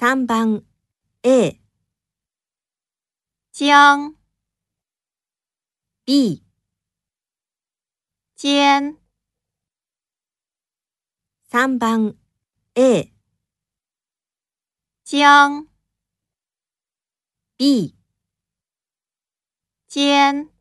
3番 A、将、B、尖、3番 A、将、B、间。